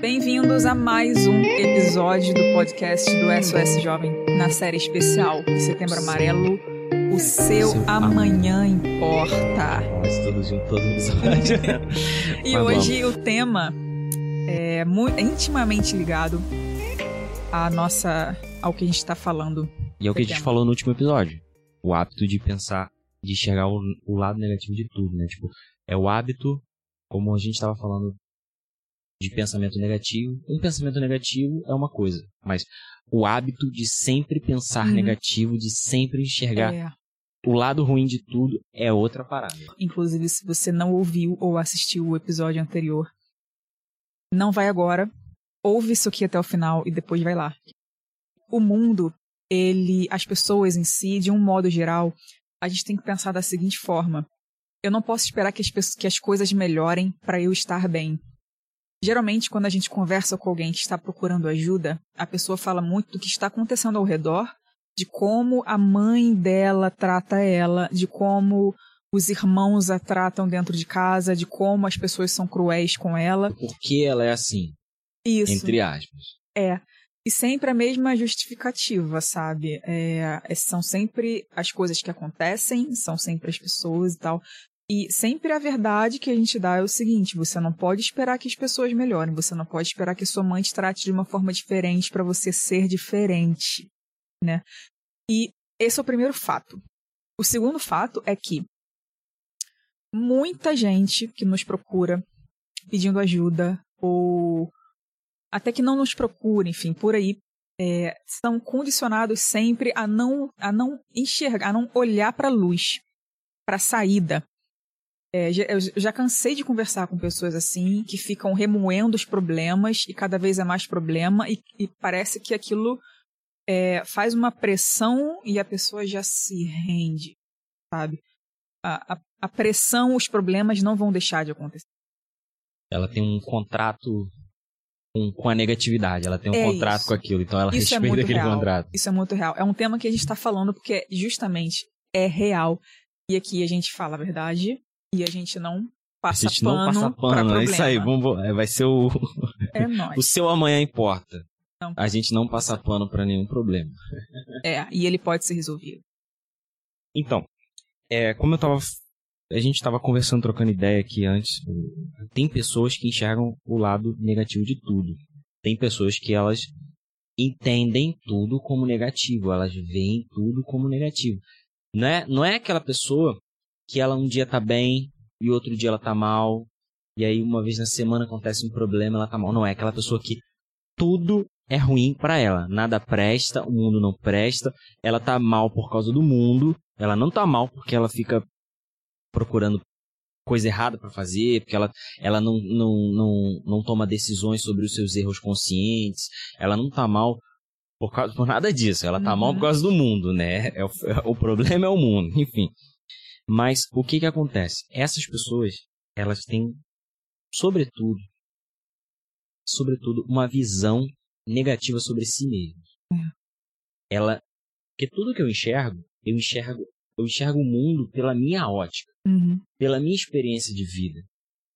Bem-vindos a mais um episódio do podcast do SOS Jovem, na série especial Setembro Amarelo. O seu amanhã importa. Nós todos juntos. E Mas hoje o tema é mu- é intimamente ligado à nossa, ao que a gente está falando. E é o que a gente falou no último episódio. O hábito de pensar, de enxergar o, o lado negativo de tudo, né? Tipo, é o hábito, como a gente estava falando, de pensamento negativo. Um pensamento negativo é uma coisa, mas o hábito de sempre pensar Uhum. negativo, de sempre enxergar É, o lado ruim de tudo, é outra parada. inclusive, se você não ouviu ou assistiu o episódio anterior, não vai agora. Ouve isso aqui até o final e depois vai lá. O mundo, ele, as pessoas em si, de um modo geral, a gente tem que pensar da seguinte forma: eu não posso esperar que as, pessoas- que as coisas melhorem para eu estar bem. Geralmente, quando a gente conversa com alguém que está procurando ajuda, a pessoa fala muito do que está acontecendo ao redor, de como a mãe dela trata ela, de como os irmãos a tratam dentro de casa, de como as pessoas são cruéis com ela. Por que ela é assim? Isso. Entre aspas. É. E sempre a mesma justificativa, sabe? É, é- são sempre as coisas que acontecem, são sempre as pessoas e tal. E sempre a verdade que a gente dá é o seguinte: você não pode esperar que as pessoas melhorem, você não pode esperar que sua mãe te trate de uma forma diferente para você ser diferente, né? E esse é o primeiro fato. O segundo fato é que muita gente que nos procura pedindo ajuda ou até que não nos procure, enfim, por aí, é, são condicionados sempre a não, a não enxergar, a não olhar para a luz, para a saída. É, eu já cansei de conversar com pessoas assim, que ficam remoendo os problemas e cada vez é mais problema e, e parece que aquilo é, faz uma pressão e a pessoa já se rende, sabe? A, a, a pressão, os problemas não vão deixar de acontecer. Ela tem um contrato com, com a negatividade, ela tem um É contrato isso. com aquilo, então ela Isso é respeita muito aquele real. contrato. Isso é muito real. É um tema que a gente está falando porque justamente é real. E aqui a gente fala a verdade e a gente não A passa gente não pano passa pra pano, é isso aí, vamos, é, vai ser o, É o nóis. seu amanhã importa. Não. A gente não passa pano pra nenhum problema. É, e ele pode ser resolvido. Então, é, como eu tava. A gente tava conversando, trocando ideia aqui antes. Tem pessoas que enxergam o lado negativo de tudo. Tem pessoas que elas entendem tudo como negativo, elas veem tudo como negativo. Não é, não é aquela pessoa que ela um dia tá bem e outro dia ela tá mal, e aí uma vez na semana acontece um problema, ela tá mal. Não é aquela pessoa que tudo é ruim pra ela, nada presta, o mundo não presta, ela tá mal por causa do mundo, ela não tá mal porque ela fica procurando coisa errada pra fazer, porque ela, ela não, não, não, não toma decisões sobre os seus erros conscientes, ela não tá mal por, causa, por nada disso, ela tá Uhum. mal por causa do mundo, né? É o, o problema é o mundo, enfim. Mas o que que acontece? Essas pessoas, elas têm, sobretudo, sobretudo, uma visão negativa sobre si mesmas. Ela, porque tudo que eu enxergo, eu enxergo, eu enxergo o mundo pela minha ótica Uhum. pela minha experiência de vida.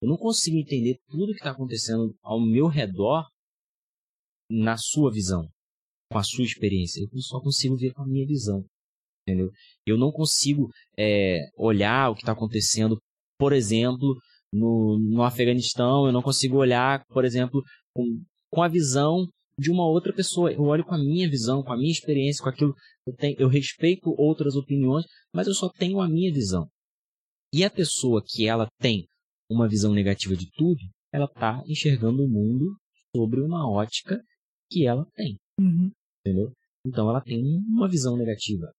Eu não consigo entender tudo que está acontecendo ao meu redor na sua visão, com a sua experiência. Eu só consigo ver com a minha visão. Entendeu? Eu não consigo é, olhar o que está acontecendo, por exemplo, no, no Afeganistão. Eu não consigo olhar, por exemplo, com, com a visão de uma outra pessoa. Eu olho com a minha visão, com a minha experiência, com aquilo. Eu, tenho, eu respeito outras opiniões, mas eu só tenho a minha visão. E a pessoa que ela tem uma visão negativa de tudo, ela está enxergando o mundo sobre uma ótica que ela tem, Uhum. entendeu? Então ela tem uma visão negativa.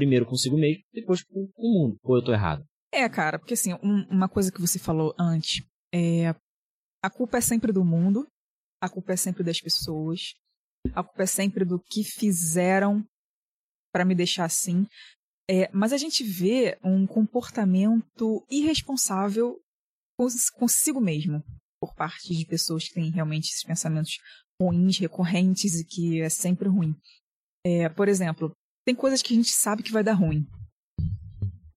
Primeiro consigo mesmo, depois com o mundo. Ou eu tô errado? É, cara, porque assim, um- uma coisa que você falou antes é a culpa é sempre do mundo, a culpa é sempre das pessoas, a culpa é sempre do que fizeram pra me deixar assim. É, mas a gente vê um comportamento irresponsável cons- consigo mesmo por parte de pessoas que têm realmente esses pensamentos ruins, recorrentes e que é sempre ruim. É, por exemplo, tem coisas que a gente sabe que vai dar ruim.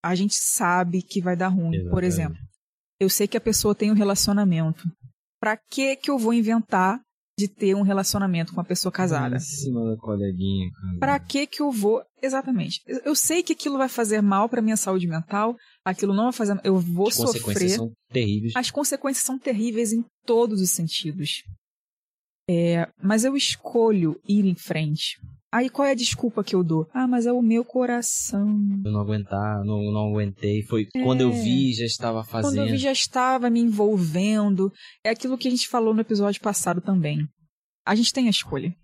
A gente sabe que vai dar ruim. Por Exatamente. exemplo, eu sei que a pessoa tem um relacionamento. Pra que que eu vou inventar de ter um relacionamento com uma pessoa casada? Em cima da coleguinha, cara. Pra que que eu vou. Exatamente. Eu- sei que aquilo vai fazer mal pra minha saúde mental, aquilo não vai fazer. Eu vou As consequências sofrer. são terríveis. As consequências são terríveis em todos os sentidos. É, mas eu escolho ir em frente. Aí qual é a desculpa que eu dou? Ah, mas é o meu coração. Eu não aguentar, não, não aguentei. Foi quando eu vi, já estava fazendo. É. Quando eu vi já estava me envolvendo. É aquilo que a gente falou no episódio passado também. A gente tem a escolha.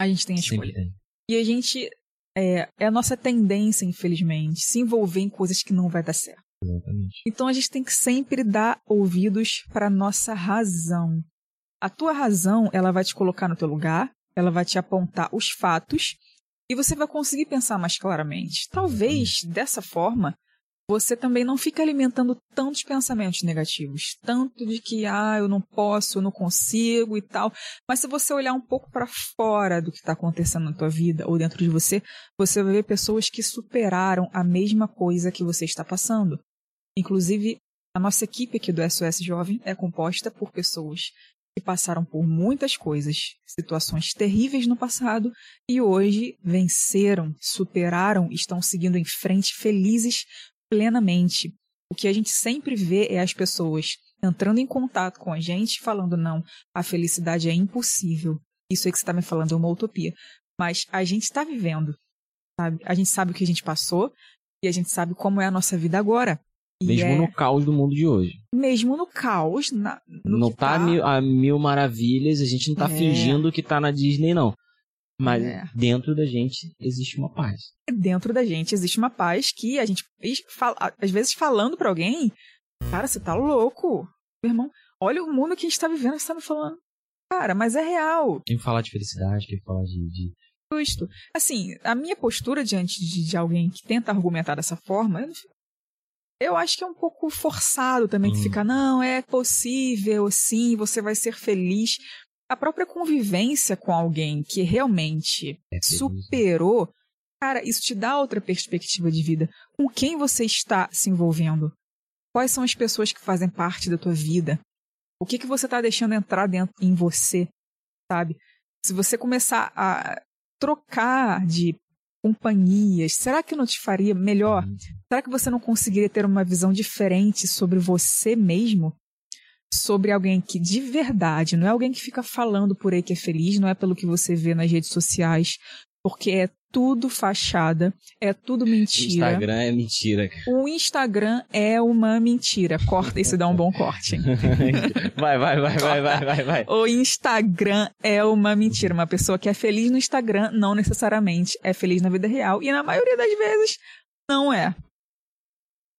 A gente tem a escolha. tem. E a gente. É, é a nossa tendência, infelizmente, se envolver em coisas que não vai dar certo. Exatamente. Então a gente tem que sempre dar ouvidos para nossa razão. A tua razão, ela vai te colocar no teu lugar, ela vai te apontar os fatos e você vai conseguir pensar mais claramente. Talvez dessa forma você também não fique alimentando tantos pensamentos negativos, tanto de que ah, eu não posso, eu não consigo e tal. Mas se você olhar um pouco para fora do que está acontecendo na tua vida ou dentro de você, você vai ver pessoas que superaram a mesma coisa que você está passando. Inclusive, a nossa equipe aqui do SOS Jovem é composta por pessoas que passaram por muitas coisas, situações terríveis no passado e hoje venceram, superaram, estão seguindo em frente felizes plenamente. O que a gente sempre vê é as pessoas entrando em contato com a gente, falando: não, a felicidade é impossível. Isso aí que você está me falando é uma utopia. Mas a gente está vivendo, sabe? A gente sabe o que a gente passou e a gente sabe como é a nossa vida agora. Mesmo é- no caos do mundo de hoje. mesmo no caos, na, no não tá, a mil, a mil maravilhas, a gente não tá É. fingindo que tá na Disney, não. Mas É. dentro da gente existe uma paz. dentro da gente existe uma paz que a gente fala, às vezes falando pra alguém, cara, você tá louco, meu irmão. Olha o mundo que a gente tá vivendo, você tá me falando. Cara, mas é real, Quem falar de felicidade, quem falar de, de justo. Assim, a minha postura diante de, de alguém que tenta argumentar dessa forma, eu, não fico- eu acho que é um pouco forçado também de Hum. ficar, não, é possível, sim, você vai ser feliz. A própria convivência com alguém que realmente é né? superou, cara, isso te dá outra perspectiva de vida. Com quem você está se envolvendo? Quais são as pessoas que fazem parte da tua vida? O que, que você está deixando entrar dentro em você, sabe? Se você começar a trocar de companhias, será que não te faria melhor? Uhum. Será que você não conseguiria ter uma visão diferente sobre você mesmo? Sobre alguém que de verdade, não é alguém que fica falando por aí que é feliz, não é pelo que você vê nas redes sociais, porque é tudo fachada, é tudo mentira. Instagram é mentira. O Instagram é uma mentira. Corta isso e dá um bom corte. hein? vai, vai, vai, vai, vai, vai, vai. O Instagram é uma mentira. Uma pessoa que é feliz no Instagram não necessariamente é feliz na vida real. E na maioria das vezes, não é.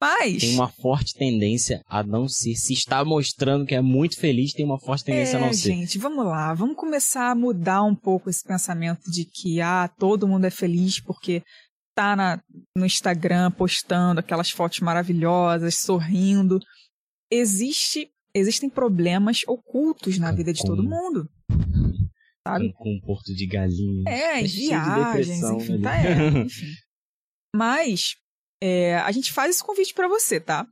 Mas. Tem uma forte tendência a não ser. Se está mostrando que é muito feliz, tem uma forte tendência é, a não ser. gente, vamos lá. Vamos começar a mudar um pouco esse pensamento de que, ah, todo mundo é feliz porque tá na, no Instagram postando aquelas fotos maravilhosas, sorrindo. Existe, existem problemas ocultos na vida de todo mundo. Sabe? Com, com um porto de galinha. É, É de viagens, depressão enfim, tá, é, enfim. Mas é, a gente faz esse convite pra você, tá?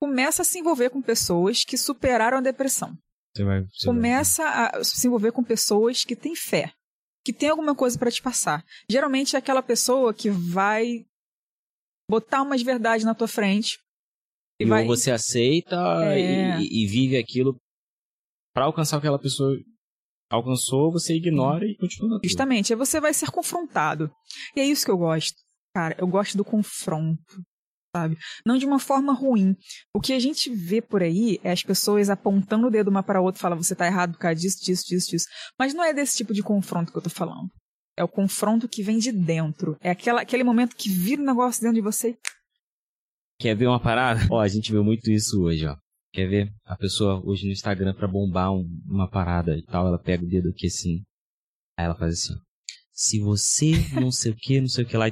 Começa a se envolver com pessoas que superaram a depressão. Você vai, você vai- Começa a se envolver com pessoas que têm fé, que tem alguma coisa pra te passar. Geralmente é aquela pessoa que vai botar umas verdades na tua frente e E vai ou você aceita É. e, e vive aquilo pra alcançar o que aquela pessoa alcançou, você ignora e continua. Justamente, aí você vai ser confrontado. E é isso que eu gosto. Cara, eu gosto do confronto, sabe? Não de uma forma ruim. O que a gente vê por aí é as pessoas apontando o dedo uma para a outra falam, você tá errado por causa disso, disso, disso, disso. Mas não é desse tipo de confronto que eu tô falando. É o confronto que vem de dentro. É aquela, aquele momento que vira um negócio dentro de você. Quer ver uma parada? Ó, a gente viu muito isso hoje, ó. Quer ver? A pessoa hoje no Instagram pra bombar um- uma parada e tal, ela pega o dedo aqui assim. Aí ela faz assim, ó. Se você não sei o que, não sei o que lá,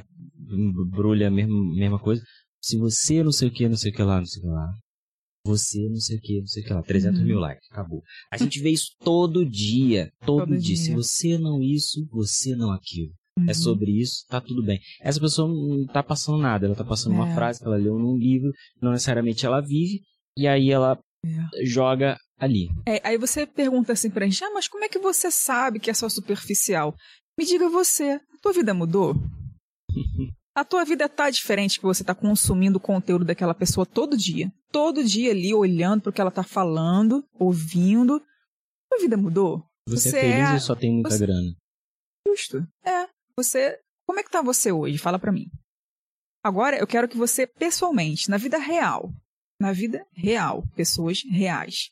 embrulha a mesma, mesma coisa. Se você não sei o que, não sei o que lá, não sei o que lá. Você não sei o que, não sei o que lá. 300 Uhum. mil likes, acabou. A gente vê isso todo dia, todo, Todo dia. Se dia. você não isso, você não aquilo. É Uhum. sobre isso, tá tudo bem. Essa pessoa não tá passando nada, ela tá passando uma É. frase que ela leu num livro, não necessariamente ela vive, e aí ela É. joga ali. É, aí você pergunta assim pra gente, ah, mas como é que você sabe que é só superficial? Me diga você, a tua vida mudou? A tua vida tá diferente que você tá consumindo o conteúdo daquela pessoa todo dia. Todo dia ali, olhando pro que ela tá falando, ouvindo. A tua vida mudou? Você, é feliz é- ou só tem muita você- grana? Justo. É. Você. Como é que tá você hoje? Fala pra mim. Agora eu quero que você, pessoalmente, na vida real, na vida real, pessoas reais.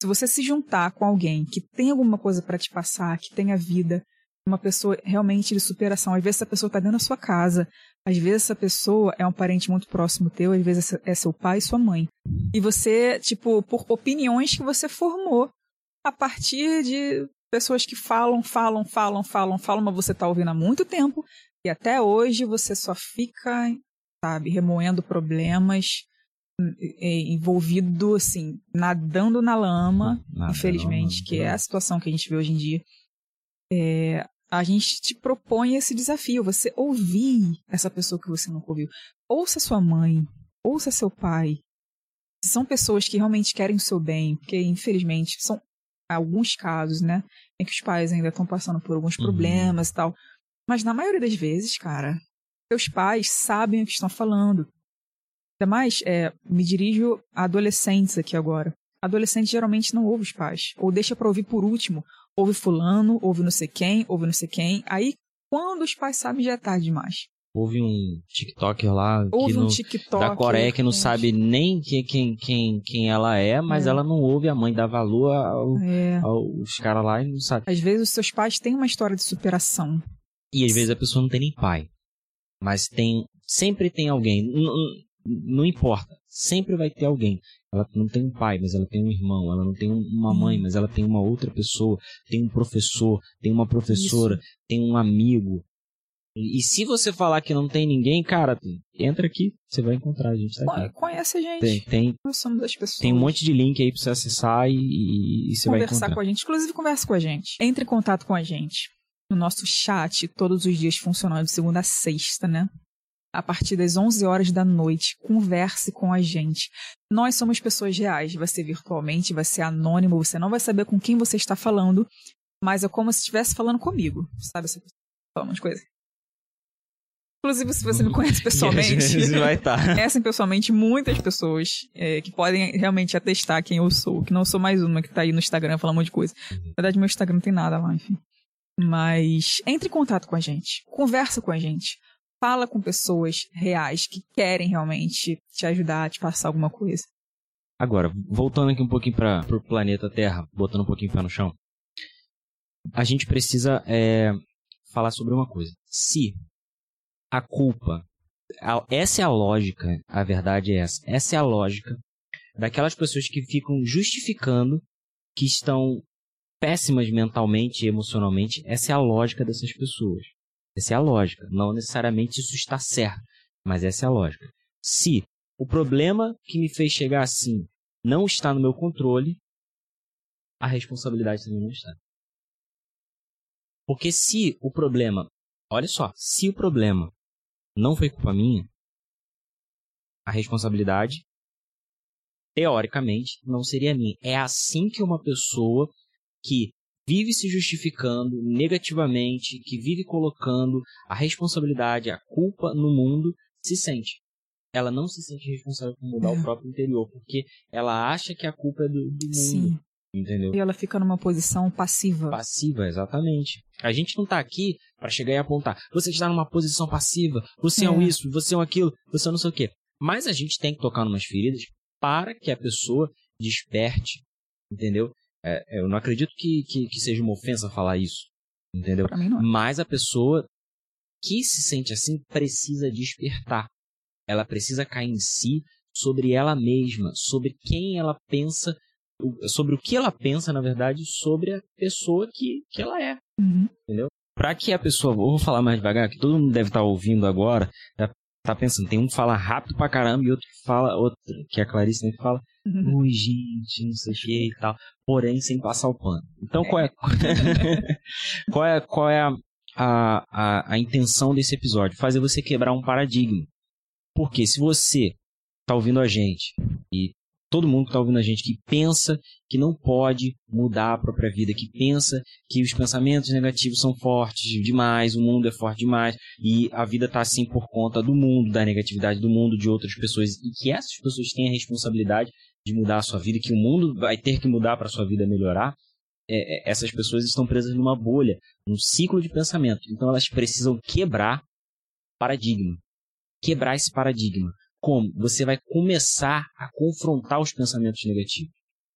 Se você se juntar com alguém que tem alguma coisa pra te passar, que tenha vida, uma pessoa realmente de superação, às vezes essa pessoa tá dentro da sua casa, às vezes essa pessoa é um parente muito próximo teu, às vezes é seu pai e sua mãe. E você, tipo, por opiniões que você formou a partir de pessoas que falam, falam, falam, falam, falam, mas você tá ouvindo há muito tempo e até hoje você só fica, sabe, remoendo problemas, hum, envolvido, assim, nadando na lama, Nada, infelizmente, não, que não. é a situação que a gente vê hoje em dia. É, a gente te propõe esse desafio, você ouvir essa pessoa que você nunca ouviu. Ouça sua mãe, ouça seu pai. Se são pessoas que realmente querem o seu bem, porque infelizmente são alguns casos, né, em que os pais ainda estão passando por alguns Uhum. problemas e tal. Mas na maioria das vezes, cara, seus pais sabem o que estão falando. Ainda mais, é, me dirijo a adolescentes aqui agora. Adolescente geralmente não ouve os pais, ou deixa pra ouvir por último. Ouve fulano, ouve não sei quem, ouve não sei quem. Aí, quando os pais sabem, já é tarde demais. Houve um TikToker lá que Ouve um não- TikTok. da Coreia que não gente. sabe nem quem, quem, quem, quem ela é, mas É. ela não ouve a mãe dar valor ao- É. aos caras lá e não sabe. Às vezes os seus pais têm uma história de superação. E às vezes a pessoa não tem nem pai. Mas tem. Sempre tem alguém. Não importa. Sempre vai ter alguém. Ela não tem um pai, mas ela tem um irmão. Ela não tem um- uma mãe, Hum. mas ela tem uma outra pessoa. Tem um professor, tem uma professora, tem um amigo. E e se você falar que não tem ninguém, cara, entra aqui, você vai encontrar. A gente tá aqui. Conhece a gente. Tem, tem, Nós somos as pessoas. tem um monte de link aí pra você acessar e, e- e você vai conversar encontrar. com a gente. Inclusive, conversa com a gente. Entre em contato com a gente no nosso chat, todos os dias funcionando de segunda a sexta, né? A partir das 11 horas da noite, converse com a gente. Nós somos pessoas reais, vai ser virtualmente, vai ser anônimo, você não vai saber com quem você está falando, mas é como se estivesse falando comigo, sabe? Pessoa fala umas coisas. Inclusive, se você me conhece pessoalmente, Você vai estar. conhecem pessoalmente muitas pessoas é, que podem realmente atestar quem eu sou, que não sou mais uma que tá aí no Instagram falando um monte de coisa. Na verdade, meu Instagram não tem nada lá, enfim. Mas entre em contato com a gente, conversa com a gente, fala com pessoas reais que querem realmente te ajudar, te passar alguma coisa. Agora, voltando aqui um pouquinho para o planeta Terra, botando um pouquinho pé no chão, a gente precisa é, falar sobre uma coisa. Se a culpa, a- essa é a lógica, a verdade é essa, essa é a lógica daquelas pessoas que ficam justificando que estão péssimas mentalmente e emocionalmente, essa é a lógica dessas pessoas. Essa é a lógica. Não necessariamente isso está certo, mas essa é a lógica. Se o problema que me fez chegar assim não está no meu controle, a responsabilidade também não está. Porque se o problema, olha só, se o problema não foi culpa minha, a responsabilidade, teoricamente, não seria minha. É assim que uma pessoa que vive se justificando negativamente, que vive colocando a responsabilidade, a culpa no mundo, se sente. Ela não se sente responsável por mudar É. o próprio interior, porque ela acha que a culpa é do, do mundo, Sim. entendeu? E ela fica numa posição passiva. Passiva, exatamente. A gente não tá aqui para chegar e apontar. Você está numa posição passiva, você é, um É. isso, você é um aquilo, você é não sei o quê. Mas a gente tem que tocar numas feridas para que a pessoa desperte, entendeu? É, eu não acredito que, que, que seja uma ofensa falar isso, entendeu? Pra mim não é. Mas a pessoa que se sente assim precisa despertar. Ela precisa cair em si sobre ela mesma, sobre quem ela pensa, sobre o que ela pensa, na verdade, sobre a pessoa que, que ela é. Uhum. Para que a pessoa, vou falar mais devagar, que todo mundo deve estar ouvindo agora, tá, tá pensando, tem um que fala rápido pra caramba e outro que fala, outro, que a Clarice sempre fala, Uhum. oi gente, não sei o que e tal, porém sem passar o pano. Então qual é, qual é, qual é a, a, a, a intenção desse episódio? Fazer você quebrar um paradigma. Porque se você tá ouvindo a gente e todo mundo que está ouvindo a gente que pensa que não pode mudar a própria vida, que pensa que os pensamentos negativos são fortes demais, o mundo é forte demais e a vida está assim por conta do mundo, da negatividade do mundo, de outras pessoas e que essas pessoas têm a responsabilidade de mudar a sua vida, que o mundo vai ter que mudar para a sua vida melhorar. É, é, essas pessoas estão presas numa bolha, num ciclo de pensamento. Então elas precisam quebrar paradigma. Quebrar esse paradigma. Como? Você vai começar a confrontar os pensamentos negativos.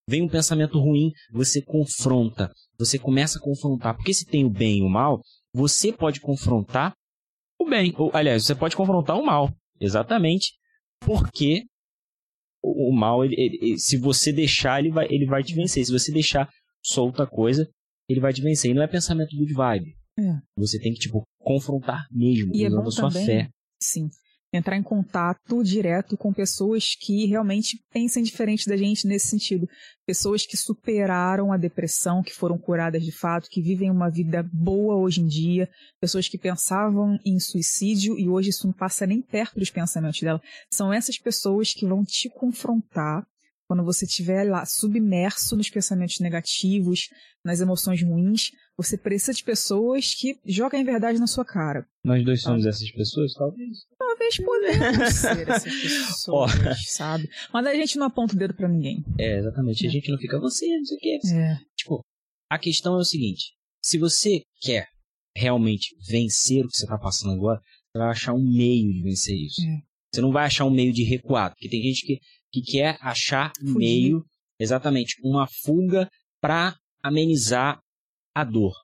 Vem um pensamento ruim, você confronta. Você começa a confrontar. Porque se tem o bem e o mal, você pode confrontar o bem. Ou, aliás, você pode confrontar o mal. Exatamente. Porque o, mal, ele, ele, se você deixar, ele vai, ele vai te vencer. Se você deixar solta a coisa, ele vai te vencer. E não é pensamento good vibe. É. Você tem que, tipo, confrontar mesmo, e é usando é a sua também, fé. Sim entrar em contato direto com pessoas que realmente pensem diferente da gente nesse sentido. Pessoas que superaram a depressão, que foram curadas de fato, que vivem uma vida boa hoje em dia, pessoas que pensavam em suicídio e hoje isso não passa nem perto dos pensamentos dela. São essas pessoas que vão te confrontar quando você estiver lá submerso nos pensamentos negativos, nas emoções ruins, você precisa de pessoas que jogam a verdade na sua cara. Nós dois somos essas pessoas, talvez. Talvez podemos ser essas pessoas, oh. sabe? Mas a gente não aponta o dedo para ninguém. É, exatamente. É. A gente não fica você, não sei o quê. É. Tipo, a questão é o seguinte: se você quer realmente vencer o que você tá passando agora, você vai achar um meio de vencer isso. É. Você não vai achar um meio de recuar, porque tem gente que que quer achar um meio, exatamente, uma fuga para amenizar a dor.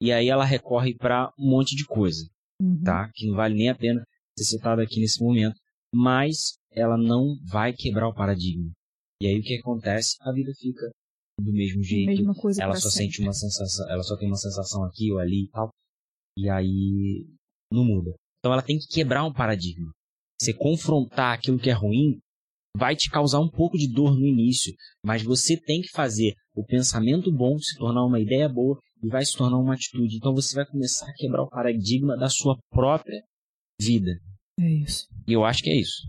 E aí ela recorre para um monte de coisa, uhum. tá? Que não vale nem a pena ser citado aqui nesse momento, mas ela não vai quebrar o paradigma. E aí o que acontece? A vida fica do mesmo jeito. ela só sempre. sente uma sensação, ela só tem uma sensação aqui ou ali e tal. E aí não muda. Então ela tem que quebrar um paradigma. Você confrontar aquilo que é ruim vai te causar um pouco de dor no início, mas você tem que fazer o pensamento bom se tornar uma ideia boa e vai se tornar uma atitude. Então você vai começar a quebrar o paradigma da sua própria vida. É isso. E eu acho que é isso.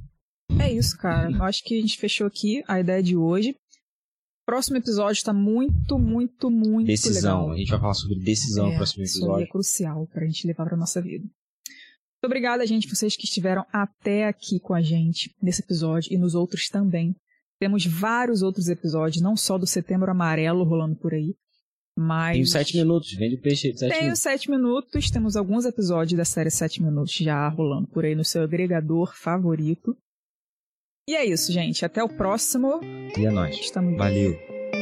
É isso, cara. Eu acho que a gente fechou aqui a ideia de hoje. Próximo episódio está muito, muito, muito decisão. legal. A gente vai falar sobre decisão é, no próximo episódio. Isso é crucial para a gente levar para nossa vida. Muito obrigada, gente, vocês que estiveram até aqui com a gente nesse episódio e nos outros também. Temos vários outros episódios, não só do Setembro Amarelo rolando por aí, mas... Tem os sete minutos, vende peixe de sete Tem minutos. os sete minutos, temos alguns episódios da série Sete Minutos já rolando por aí no seu agregador favorito. E é isso, gente. Até o próximo. E é nóis. Estamos Valeu.